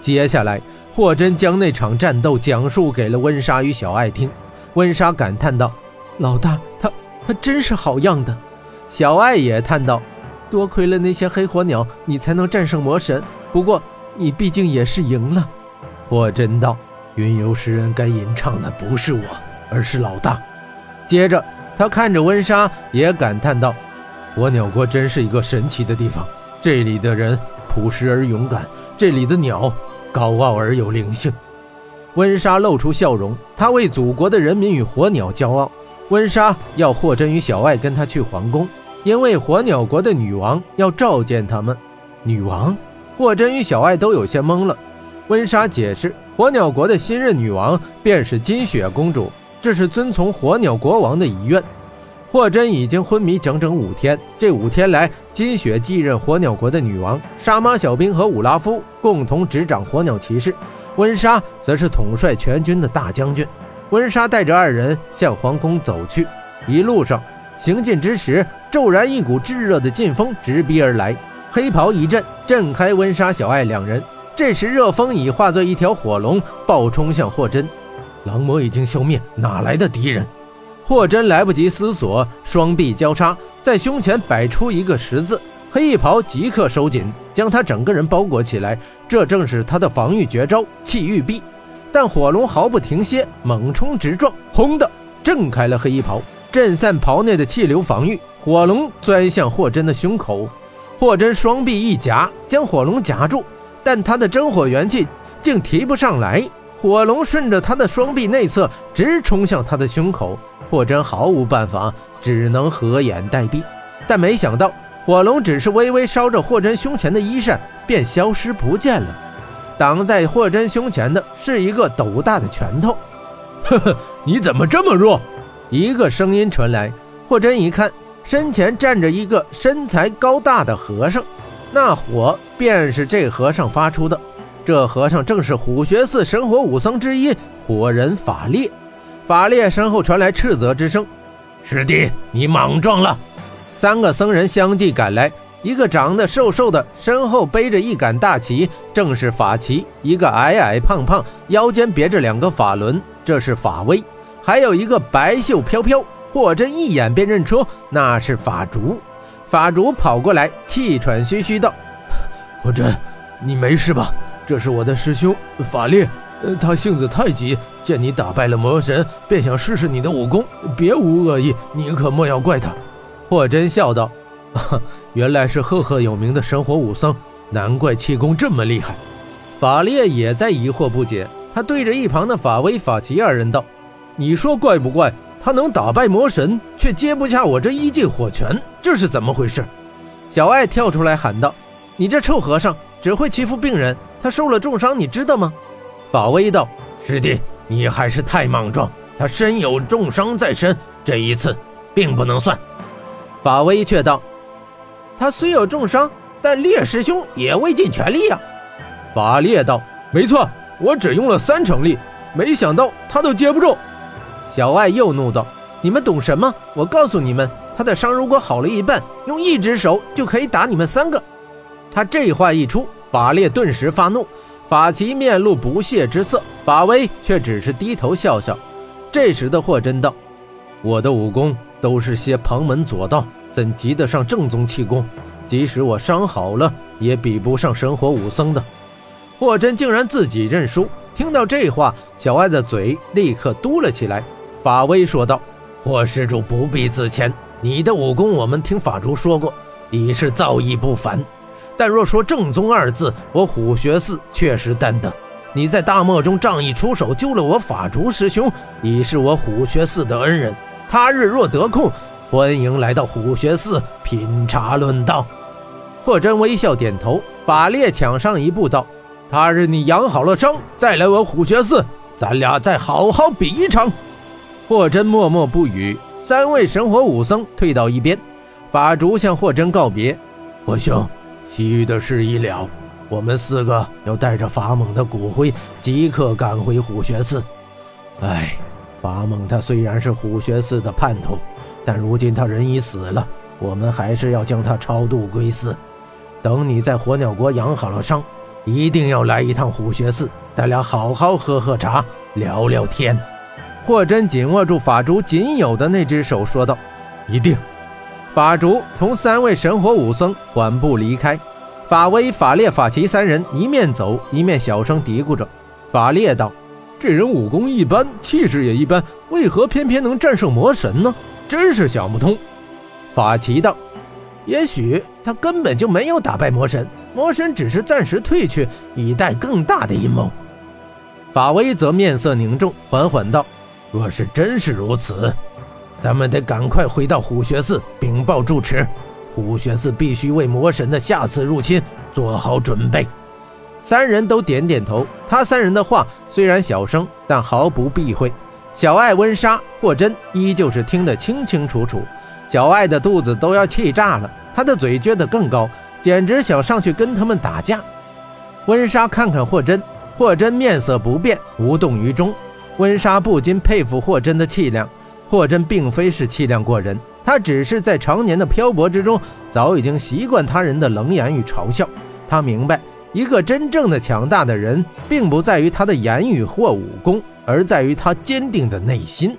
接下来，霍真将那场战斗讲述给了温莎与小爱听。温莎感叹道：“老大，他他真是好样的。”小爱也叹道：“多亏了那些黑火鸟，你才能战胜魔神。不过，你毕竟也是赢了。”霍真道：“云游诗人该吟唱的不是我，而是老大。”接着，他看着温莎，也感叹道：“火鸟国真是一个神奇的地方。这里的人朴实而勇敢，这里的鸟高傲而有灵性。”温莎露出笑容，她为祖国的人民与火鸟骄傲。温莎要霍真与小爱跟她去皇宫，因为火鸟国的女王要召见他们。女王，霍真与小爱都有些懵了。温莎解释，火鸟国的新任女王便是金雪公主，这是遵从火鸟国王的遗愿。霍真已经昏迷整整五天，这五天来，金雪继任火鸟国的女王，沙马小兵和武拉夫共同执掌火鸟骑士。温莎则是统帅全军的大将军。温莎带着二人向皇宫走去，一路上行进之时，骤然一股炙热的劲风直逼而来，黑袍一震，震开温莎、小爱两人。这时，热风已化作一条火龙，暴冲向霍真。狼魔已经消灭，哪来的敌人？霍真来不及思索，双臂交叉，在胸前摆出一个十字，黑衣袍即刻收紧，将他整个人包裹起来。这正是他的防御绝招气玉臂，但火龙毫不停歇，猛冲直撞，轰的震开了黑衣袍，震散袍内的气流防御。火龙钻向霍真的胸口，霍真双臂一夹，将火龙夹住，但他的真火元气竟提不上来。火龙顺着他的双臂内侧直冲向他的胸口，霍真毫无办法，只能合眼待毙。但没想到。火龙只是微微烧着霍真胸前的衣衫，便消失不见了。挡在霍真胸前的是一个斗大的拳头。呵呵，你怎么这么弱？一个声音传来。霍真一看，身前站着一个身材高大的和尚，那火便是这和尚发出的。这和尚正是虎穴寺神火武僧之一火人法烈。法烈身后传来斥责之声：“师弟，你莽撞了！”三个僧人相继赶来，一个长得瘦瘦的，身后背着一杆大旗，正是法旗；一个矮矮胖胖，腰间别着两个法轮，这是法威；还有一个白袖飘飘，霍真一眼便认出那是法竹。法竹跑过来，气喘吁吁道：“ 霍真，你没事吧？这是我的师兄法烈，他性子太急，见你打败了魔神，便想试试你的武功，别无恶意，你可莫要怪他。”霍真笑道：“ 原来是赫赫有名的神火武僧，难怪气功这么厉害。”法烈也在疑惑不解，他对着一旁的法威、法奇二人道：“你说怪不怪？他能打败魔神，却接不下我这一记火拳，这是怎么回事？”小爱跳出来喊道：“你这臭和尚，只会欺负病人！他受了重伤，你知道吗？”法威道：“师弟，你还是太莽撞。他身有重伤在身，这一次并不能算。”法威却道：“他虽有重伤，但烈师兄也未尽全力呀。”法烈道：“没错，我只用了三成力，没想到他都接不住。”小爱又怒道：“你们懂什么？我告诉你们，他的伤如果好了一半，用一只手就可以打你们三个。”他这话一出，法烈顿时发怒，法奇面露不屑之色，法威却只是低头笑笑。这时的霍真道：“我的武功。”都是些旁门左道，怎及得上正宗气功？即使我伤好了，也比不上神火武僧的。霍真竟然自己认输。听到这话，小爱的嘴立刻嘟了起来。法威说道：“霍施主不必自谦，你的武功我们听法主说过，已是造诣不凡。但若说正宗二字，我虎穴寺确实担当。你在大漠中仗义出手救了我法竹师兄，已是我虎穴寺的恩人。”他日若得空，欢迎来到虎穴寺品茶论道。霍真微笑点头。法烈抢上一步道：“他日你养好了伤，再来我虎穴寺，咱俩再好好比一场。”霍真默默不语。三位神火武僧退到一边。法竹向霍真告别：“霍兄，其余的事已了，我们四个要带着法猛的骨灰，即刻赶回虎穴寺。唉。”法猛他虽然是虎穴寺的叛徒，但如今他人已死了，我们还是要将他超度归寺。等你在火鸟国养好了伤，一定要来一趟虎穴寺，咱俩好好喝喝茶，聊聊天。霍真紧握住法珠仅有的那只手，说道：“一定。”法烛同三位神火武僧缓步离开，法威、法烈、法奇三人一面走一面小声嘀咕着。法烈道：“这人武功一般，气势也一般，为何偏偏能战胜魔神呢？真是想不通。”法奇道：“也许他根本就没有打败魔神，魔神只是暂时退去，以待更大的阴谋。”法威则面色凝重，缓缓道。若是真是如此，咱们得赶快回到虎穴寺禀报住持。虎穴寺必须为魔神的下次入侵做好准备。三人都点点头。他三人的话虽然小声，但毫不避讳。小艾、温莎、霍真依旧是听得清清楚楚。小艾的肚子都要气炸了，他的嘴撅得更高，简直想上去跟他们打架。温莎看看霍真，霍真面色不变，无动于衷。温莎不禁佩服霍真的气量。霍真并非是气量过人，他只是在常年的漂泊之中，早已经习惯他人的冷眼与嘲笑。他明白，一个真正的强大的人，并不在于他的言语或武功，而在于他坚定的内心。